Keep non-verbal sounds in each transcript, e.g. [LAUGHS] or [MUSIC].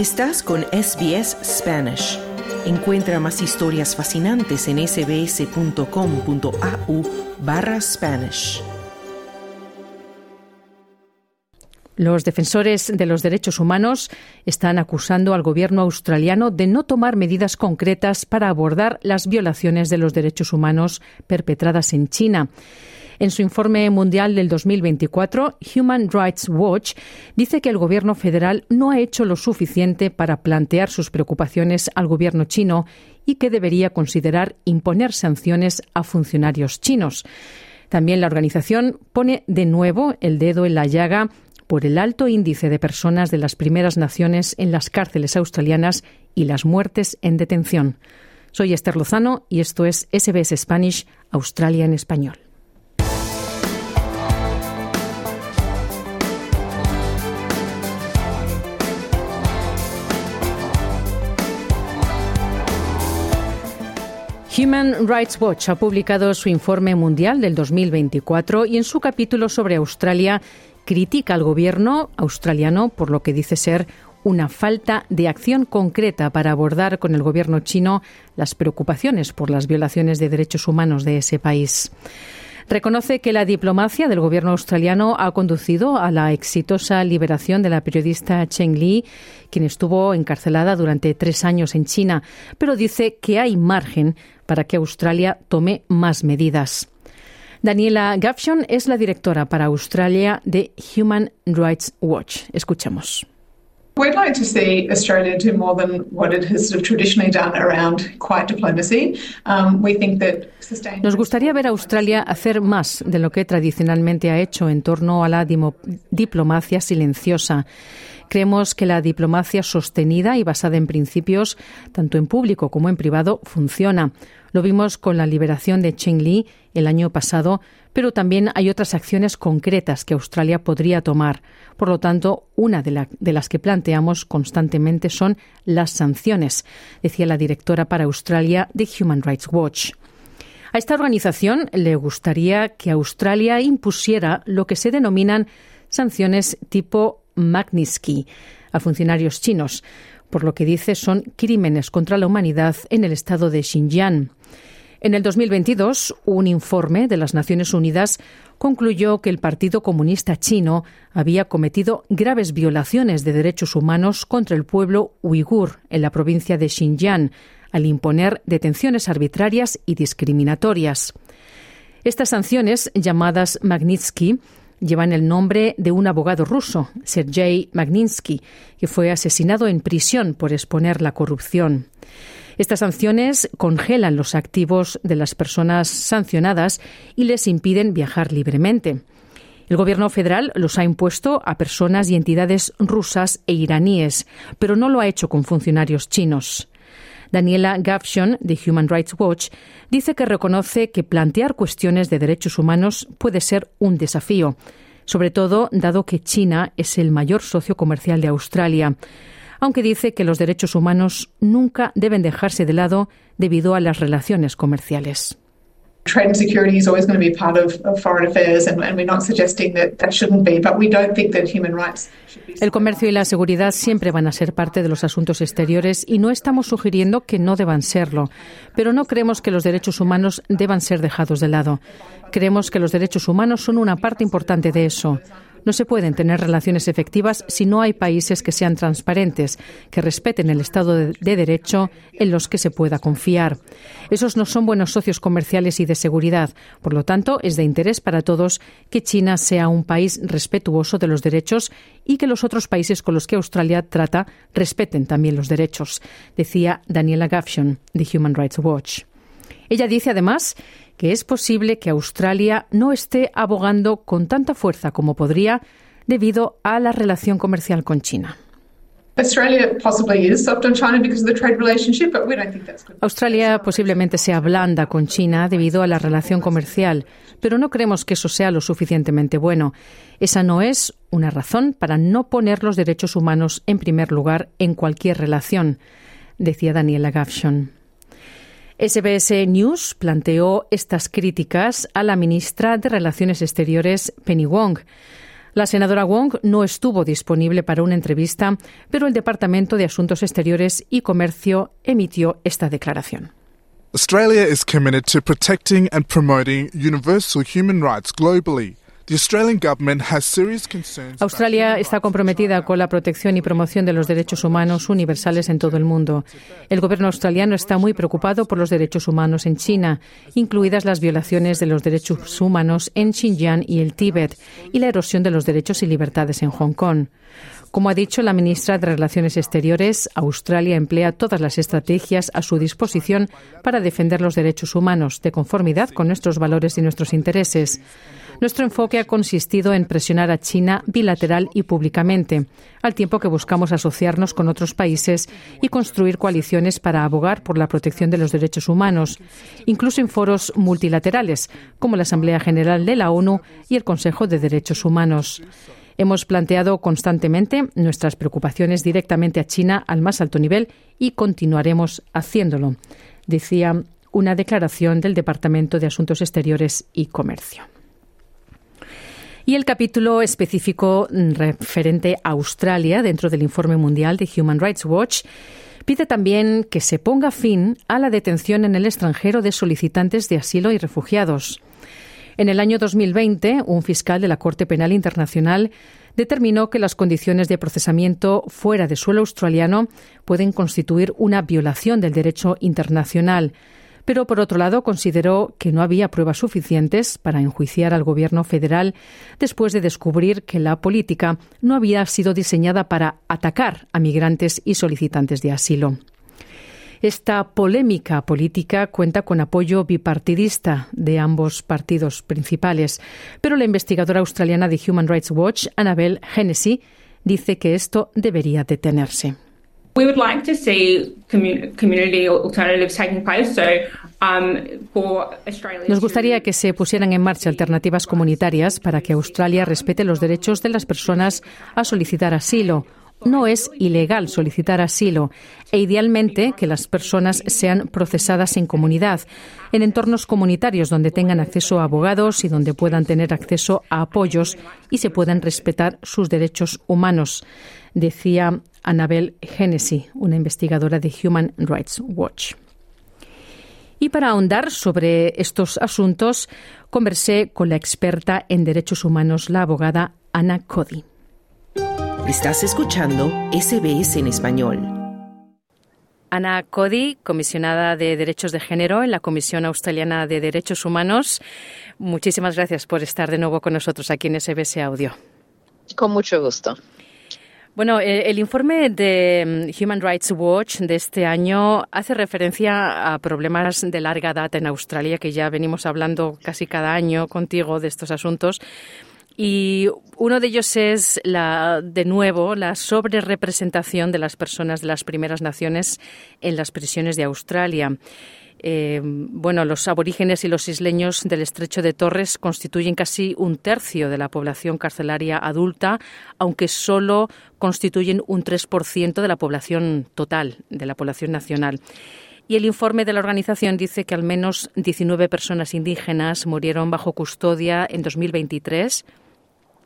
Estás con SBS Spanish. Encuentra más historias fascinantes en sbs.com.au barra Spanish. Los defensores de los derechos humanos están acusando al gobierno australiano de no tomar medidas concretas para abordar las violaciones de los derechos humanos perpetradas en China. En su informe mundial del 2024, Human Rights Watch dice que el gobierno federal no ha hecho lo suficiente para plantear sus preocupaciones al gobierno chino y que debería considerar imponer sanciones a funcionarios chinos. También la organización pone de nuevo el dedo en la llaga por el alto índice de personas de las primeras naciones en las cárceles australianas y las muertes en detención. Soy Esther Lozano y esto es SBS Spanish, Australia en español. Human Rights Watch ha publicado su informe mundial del 2024 y en su capítulo sobre Australia critica al gobierno australiano por lo que dice ser una falta de acción concreta para abordar con el gobierno chino las preocupaciones por las violaciones de derechos humanos de ese país. Reconoce que la diplomacia del gobierno australiano ha conducido a la exitosa liberación de la periodista Cheng Li, quien estuvo encarcelada durante tres años en China, pero dice que hay margen para que Australia tome más medidas. Daniela Gafshon es la directora para Australia de Human Rights Watch. Escuchamos. We'd like to see Australia do more than what it has traditionally done around quiet diplomacy. Um, we think that Nos gustaría ver a Australia hacer más de lo que tradicionalmente ha hecho en torno a la diplomacia silenciosa. Creemos que la diplomacia sostenida y basada en principios, tanto en público como en privado, funciona. Lo vimos con la liberación de Cheng Li el año pasado, pero también hay otras acciones concretas que Australia podría tomar. Por lo tanto, una de, de, las que planteamos constantemente son las sanciones, decía la directora para Australia de Human Rights Watch. A esta organización le gustaría que Australia impusiera lo que se denominan sanciones tipo Magnitsky a funcionarios chinos, por lo que dice son crímenes contra la humanidad en el estado de Xinjiang. En el 2022, un informe de las Naciones Unidas concluyó que el Partido Comunista Chino había cometido graves violaciones de derechos humanos contra el pueblo uigur en la provincia de Xinjiang, al imponer detenciones arbitrarias y discriminatorias. Estas sanciones, llamadas Magnitsky, llevan el nombre de un abogado ruso, Sergei Magnitsky, que fue asesinado en prisión por exponer la corrupción. Estas sanciones congelan los activos de las personas sancionadas y les impiden viajar libremente. El gobierno federal los ha impuesto a personas y entidades rusas e iraníes, pero no lo ha hecho con funcionarios chinos. Daniela Gavshon, de Human Rights Watch, dice que reconoce que plantear cuestiones de derechos humanos puede ser un desafío, sobre todo dado que China es el mayor socio comercial de Australia, aunque dice que los derechos humanos nunca deben dejarse de lado debido a las relaciones comerciales. Trade and security is always going to be part of, foreign affairs, and, we're not suggesting that that shouldn't be, but we don't think that human rights. El comercio y la seguridad siempre van a ser parte de los asuntos exteriores y no estamos sugiriendo que no deban serlo, pero no creemos que los derechos humanos deban ser dejados de lado. Creemos que los derechos humanos son una parte importante de eso. No se pueden tener relaciones efectivas si no hay países que sean transparentes, que respeten el Estado de, Derecho en los que se pueda confiar. Esos no son buenos socios comerciales y de seguridad. Por lo tanto, es de interés para todos que China sea un país respetuoso de los derechos y que los otros países con los que Australia trata respeten también los derechos, decía Daniela Gafshon de Human Rights Watch. Ella dice además que es posible que Australia no esté abogando con tanta fuerza como podría debido a la relación comercial con China. Australia posiblemente sea blanda con China debido a la relación comercial, pero no creemos que eso sea lo suficientemente bueno. Esa no es una razón para no poner los derechos humanos en primer lugar en cualquier relación, decía Daniela Gavshon. SBS News planteó estas críticas a la ministra de Relaciones Exteriores, Penny Wong. La senadora Wong no estuvo disponible para una entrevista, pero el Departamento de Asuntos Exteriores y Comercio emitió esta declaración. Australia is committed to protecting and promoting universal human rights globally. Australia está comprometida con la protección y promoción de los derechos humanos universales en todo el mundo. El gobierno australiano está muy preocupado por los derechos humanos en China, incluidas las violaciones de los derechos humanos en Xinjiang y el Tíbet, y la erosión de los derechos y libertades en Hong Kong. Como ha dicho la ministra de Relaciones Exteriores, Australia emplea todas las estrategias a su disposición para defender los derechos humanos, de conformidad con nuestros valores y nuestros intereses. Nuestro enfoque ha consistido en presionar a China bilateral y públicamente, al tiempo que buscamos asociarnos con otros países y construir coaliciones para abogar por la protección de los derechos humanos, incluso en foros multilaterales, como la Asamblea General de la ONU y el Consejo de Derechos Humanos. Hemos planteado constantemente nuestras preocupaciones directamente a China al más alto nivel y continuaremos haciéndolo, decía una declaración del Departamento de Asuntos Exteriores y Comercio. Y el capítulo específico referente a Australia dentro del informe mundial de Human Rights Watch pide también que se ponga fin a la detención en el extranjero de solicitantes de asilo y refugiados. En el año 2020, un fiscal de la Corte Penal Internacional determinó que las condiciones de procesamiento fuera de suelo australiano pueden constituir una violación del derecho internacional pero por otro lado consideró que no había pruebas suficientes para enjuiciar al gobierno federal después de descubrir que la política no había sido diseñada para atacar a migrantes y solicitantes de asilo. Esta polémica política cuenta con apoyo bipartidista de ambos partidos principales, pero la investigadora australiana de Human Rights Watch, Annabel Hennessy, dice que esto debería detenerse. Nos gustaría que se pusieran en marcha alternativas comunitarias para que Australia respete los derechos de las personas a solicitar asilo. No es ilegal solicitar asilo e idealmente que las personas sean procesadas en comunidad, en entornos comunitarios donde tengan acceso a abogados y donde puedan tener acceso a apoyos y se puedan respetar sus derechos humanos, decía Annabel Hennessy, una investigadora de Human Rights Watch. Y para ahondar sobre estos asuntos, conversé con la experta en derechos humanos, la abogada Ana Cody. Estás escuchando SBS en español. Ana Cody, comisionada de Derechos de Género en la Comisión Australiana de Derechos Humanos. Muchísimas gracias por estar de nuevo con nosotros aquí en SBS Audio. Con mucho gusto. Bueno, eh, el informe de mm, Human Rights Watch de este año hace referencia a problemas de larga data en Australia, que ya venimos hablando casi cada año contigo de estos asuntos. Y uno de ellos es, la, de nuevo, la sobrerepresentación de las personas de las primeras naciones en las prisiones de Australia. Eh, bueno, los aborígenes y los isleños del estrecho de Torres constituyen casi un tercio de la población carcelaria adulta, aunque solo constituyen un 3% de la población total, de la población nacional. Y el informe de la organización dice que al menos 19 personas indígenas murieron bajo custodia en 2023,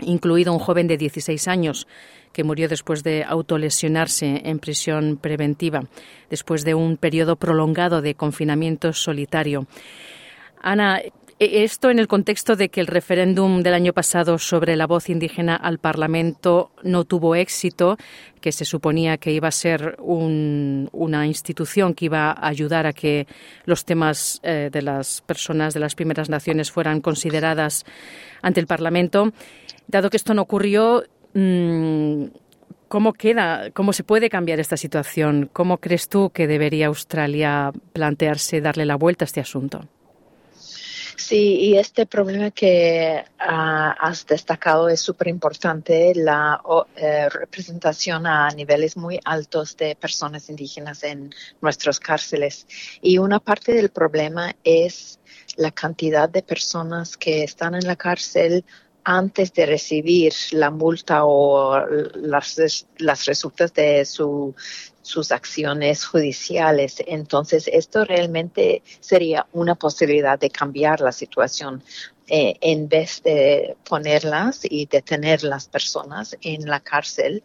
incluido un joven de 16 años que murió después de autolesionarse en prisión preventiva, después de un periodo prolongado de confinamiento solitario. Ana, esto en el contexto de que el referéndum del año pasado sobre la voz indígena al Parlamento no tuvo éxito, que se suponía que iba a ser una institución que iba a ayudar a que los temas eh, de las personas de las primeras naciones fueran consideradas ante el Parlamento. Dado que esto no ocurrió, Mm, ¿Cómo queda, cómo se puede cambiar esta situación? ¿Cómo crees tú que debería Australia plantearse darle la vuelta a este asunto? Sí, y este problema que ah, has destacado es súper importante, la eh, representación a niveles muy altos de personas indígenas en nuestras cárceles. Y una parte del problema es la cantidad de personas que están en la cárcel antes de recibir la multa o las, las resultas de su, sus acciones judiciales. Entonces, esto realmente sería una posibilidad de cambiar la situación eh, en vez de ponerlas y detener las personas en la cárcel,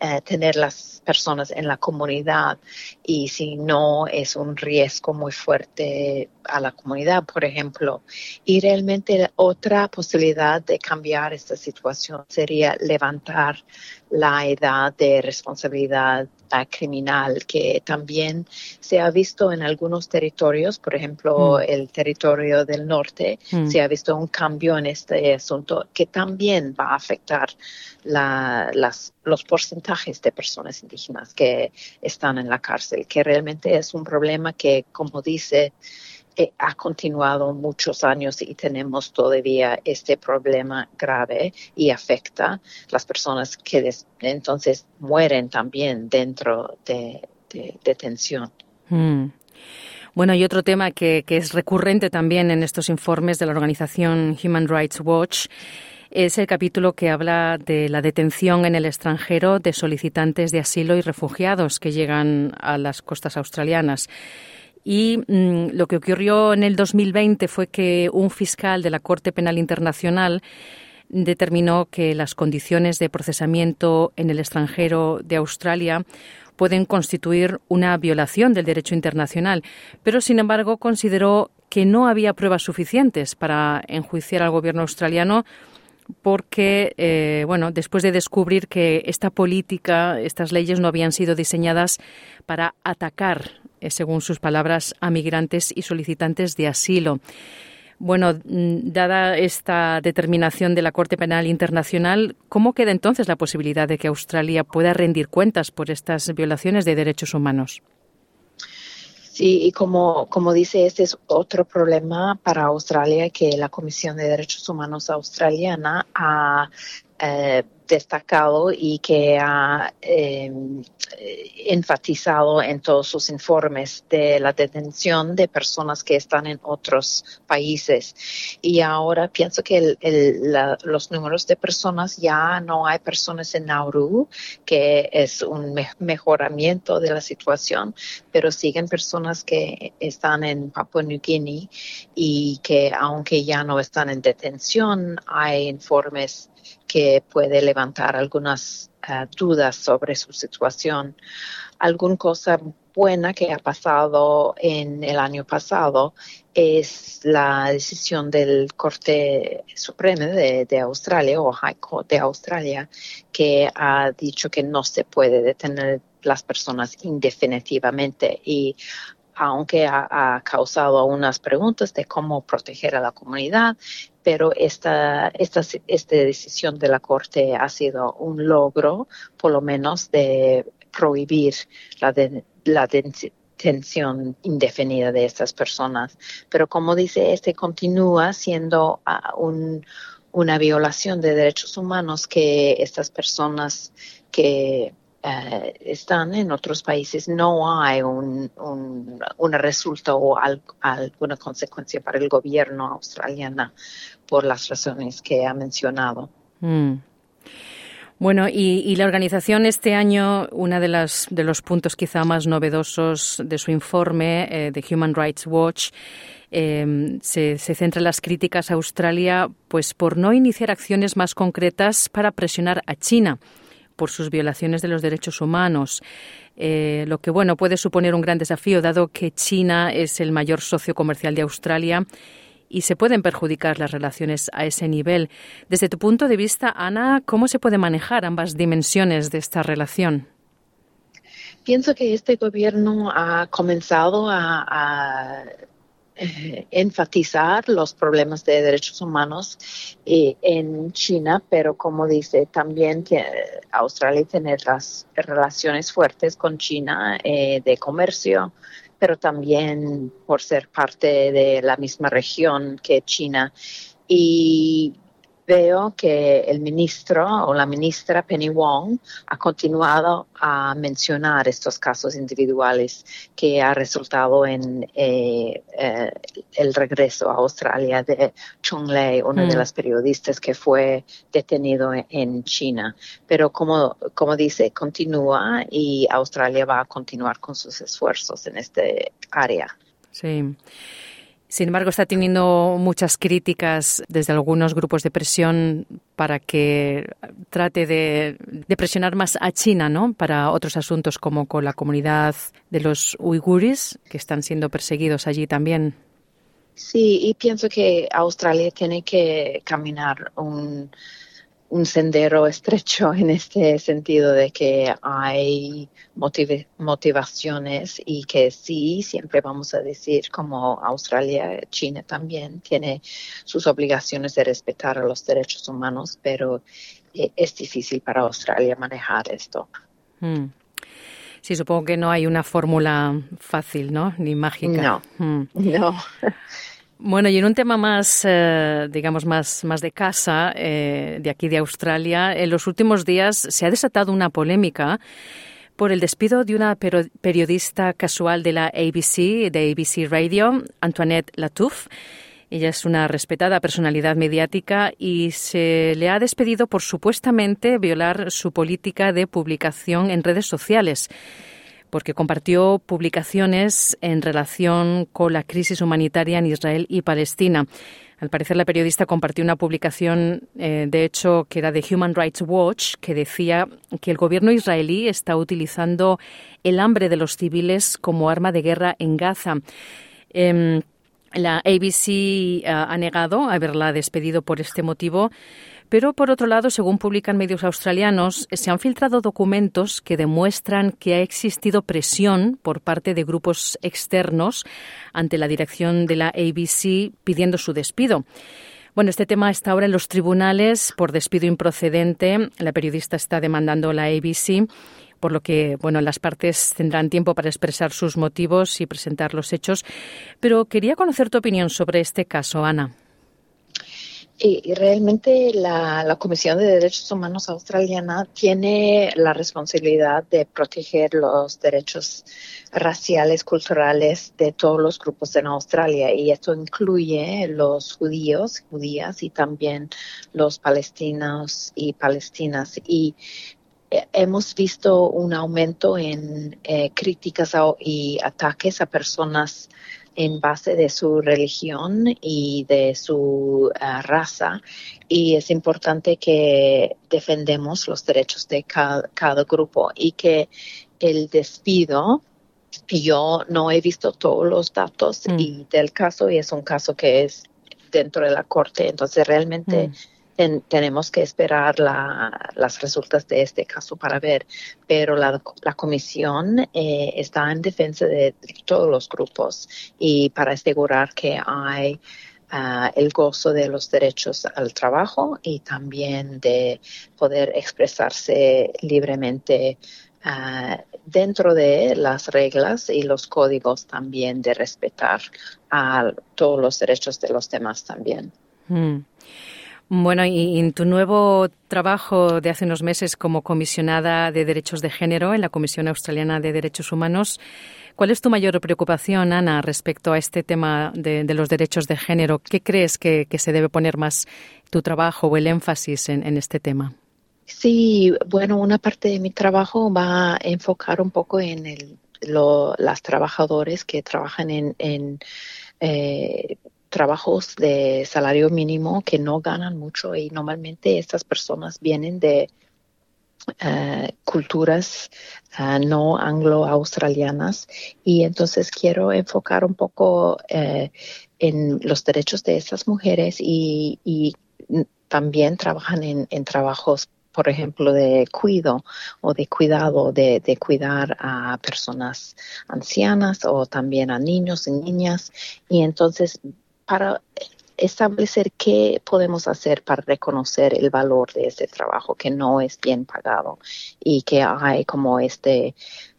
eh, tener las personas en la comunidad y si no es un riesgo muy fuerte a la comunidad, por ejemplo. Y realmente otra posibilidad de cambiar esta situación sería levantar la edad de responsabilidad criminal que también se ha visto en algunos territorios, por ejemplo, mm. el territorio del norte, mm. se ha visto un cambio en este asunto que también va a afectar las, los porcentajes de personas indígenas que están en la cárcel, que realmente es un problema que, como dice, eh, ha continuado muchos años y tenemos todavía este problema grave y afecta las personas que entonces mueren también dentro de, detención. Mm. Bueno, y otro tema que es recurrente también en estos informes de la organización Human Rights Watch es el capítulo que habla de la detención en el extranjero de solicitantes de asilo y refugiados que llegan a las costas australianas. Y mm, lo que ocurrió en el 2020 fue que un fiscal de la Corte Penal Internacional determinó que las condiciones de procesamiento en el extranjero de Australia pueden constituir una violación del derecho internacional, pero sin embargo consideró que no había pruebas suficientes para enjuiciar al gobierno australiano porque, eh, bueno, después de descubrir que esta política, estas leyes no habían sido diseñadas para atacar, según sus palabras, a migrantes y solicitantes de asilo. Bueno, mm, dada esta determinación de la Corte Penal Internacional, ¿cómo queda entonces la posibilidad de que Australia pueda rendir cuentas por estas violaciones de derechos humanos? Sí, y como, como dice, este es otro problema para Australia que la Comisión de Derechos Humanos Australiana ha eh, destacado y que ha em, enfatizado en todos sus informes de la detención de personas que están en otros países. Y ahora pienso que los números de personas ya no hay personas en Nauru, que es un mejoramiento de la situación, pero siguen personas que están en Papua New Guinea y que aunque ya no están en detención, hay informes que puede levantar algunas eh, dudas sobre su situación. Alguna cosa buena que ha pasado en el año pasado es la decisión del Corte Supremo de, Australia o High Court de Australia que ha dicho que no se puede detener las personas indefinitivamente y aunque ha, causado unas preguntas de cómo proteger a la comunidad, pero esta, esta, esta decisión de la Corte ha sido un logro, por lo menos, de prohibir la, la detención indefinida de estas personas. Pero como dice, este continúa siendo ah, un, una violación de derechos humanos que estas personas que eh, están en otros países, no hay un, un, una resulta o alguna consecuencia para el gobierno australiano por las razones que ha mencionado. Mm. Bueno, y, la organización este año, uno de, las, de los puntos quizá más novedosos de su informe eh, de Human Rights Watch eh, se, se, centra en las críticas a Australia pues por no iniciar acciones más concretas para presionar a China por sus violaciones de los derechos humanos. Eh, lo que bueno puede suponer un gran desafío dado que China es el mayor socio comercial de Australia y se pueden perjudicar las relaciones a ese nivel. Desde tu punto de vista, Ana, ¿cómo se puede manejar ambas dimensiones de esta relación? Pienso que este gobierno ha comenzado a eh, enfatizar los problemas de derechos humanos eh, en China, pero como dice, también Australia tiene las relaciones fuertes con China eh, de comercio, pero también por ser parte de la misma región que China. Y veo que el ministro o la ministra Penny Wong ha continuado a mencionar estos casos individuales que ha resultado en eh, eh, el regreso a Australia de Chung Lei, una de mm. las periodistas que fue detenido en China. Pero como, como dice, continúa y Australia va a continuar con sus esfuerzos en este área. Sí. Sin embargo, está teniendo muchas críticas desde algunos grupos de presión para que trate de, presionar más a China, ¿no? Para otros asuntos como con la comunidad de los uigures, que están siendo perseguidos allí también. Sí, y pienso que Australia tiene que caminar un un sendero estrecho en este sentido de que hay motivaciones y que sí, siempre vamos a decir como Australia, China también tiene sus obligaciones de respetar a los derechos humanos, pero eh, es difícil para Australia manejar esto. Hmm. Sí, supongo que no hay una fórmula fácil, ¿no? Ni mágica. No, hmm. no. [LAUGHS] Bueno, y en un tema más, eh, digamos, más, más de casa, eh, de aquí de Australia, en los últimos días se ha desatado una polémica por el despido de una periodista casual de la ABC, de ABC Radio, Antoinette Latouf. Ella es una respetada personalidad mediática y se le ha despedido por supuestamente violar su política de publicación en redes sociales porque compartió publicaciones en relación con la crisis humanitaria en Israel y Palestina. Al parecer, la periodista compartió una publicación, eh, de hecho, que era de Human Rights Watch, que decía que el gobierno israelí está utilizando el hambre de los civiles como arma de guerra en Gaza. Em, la ABC eh, ha negado haberla despedido por este motivo pero, por otro lado, según publican medios australianos, se han filtrado documentos que demuestran que ha existido presión por parte de grupos externos ante la dirección de la ABC pidiendo su despido. Bueno, este tema está ahora en los tribunales por despido improcedente. La periodista está demandando la ABC por lo que bueno, las partes tendrán tiempo para expresar sus motivos y presentar los hechos. Pero quería conocer tu opinión sobre este caso, Ana. Y, realmente la, Comisión de Derechos Humanos australiana tiene la responsabilidad de proteger los derechos raciales, culturales de todos los grupos en Australia y esto incluye los judíos, judías y también los palestinos y palestinas. Y eh, hemos visto un aumento en eh, críticas y ataques a personas en base de su religión y de su eh, raza. Y es importante que defendemos los derechos de cada, grupo y que el despido yo no he visto todos los datos mm. y del caso y es un caso que es dentro de la corte. Entonces realmente mm tenemos que esperar las resultados de este caso para ver, pero la, comisión eh, está en defensa de todos los grupos y para asegurar que hay ah, el gozo de los derechos al trabajo y también de poder expresarse libremente ah, dentro de las reglas y los códigos también de respetar a todos los derechos de los demás también. Mm. Bueno, y en tu nuevo trabajo de hace unos meses como comisionada de derechos de género en la Comisión Australiana de Derechos Humanos, ¿cuál es tu mayor preocupación, Ana, respecto a este tema de, los derechos de género? ¿Qué crees que, se debe poner más tu trabajo o el énfasis en, este tema? Sí, bueno, una parte de mi trabajo va a enfocar un poco en el, las trabajadores que trabajan en, eh, trabajos de salario mínimo que no ganan mucho y normalmente estas personas vienen de eh, culturas eh, no anglo-australianas y entonces quiero enfocar un poco eh, en los derechos de estas mujeres y, también trabajan en, trabajos por ejemplo, de cuido o de cuidado, de, de, cuidar a personas ancianas o también a niños y niñas. Y entonces para establecer qué podemos hacer para reconocer el valor de ese trabajo que no es bien pagado y que hay como esta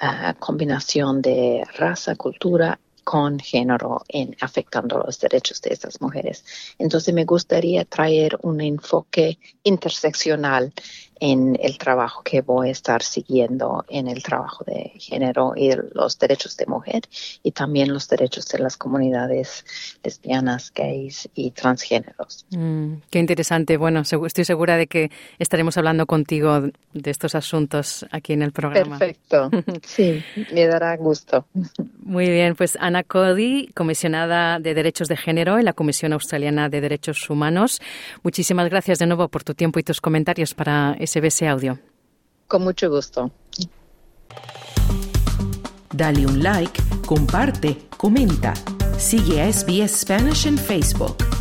ah, combinación de raza, cultura con género en afectando los derechos de estas mujeres. Entonces me gustaría traer un enfoque interseccional en el trabajo que voy a estar siguiendo en el trabajo de género y los derechos de mujer y también los derechos de las comunidades lesbianas, gays y transgéneros. Mm, qué interesante. Bueno, estoy segura de que estaremos hablando contigo de estos asuntos aquí en el programa. Perfecto. [LAUGHS] Sí, me dará gusto. Muy bien, pues Ana Cody, comisionada de Derechos de Género en la Comisión Australiana de Derechos Humanos. Muchísimas gracias de nuevo por tu tiempo y tus comentarios para SBS Audio. Con mucho gusto. Dale un like, comparte, comenta. Sigue a SBS Spanish en Facebook.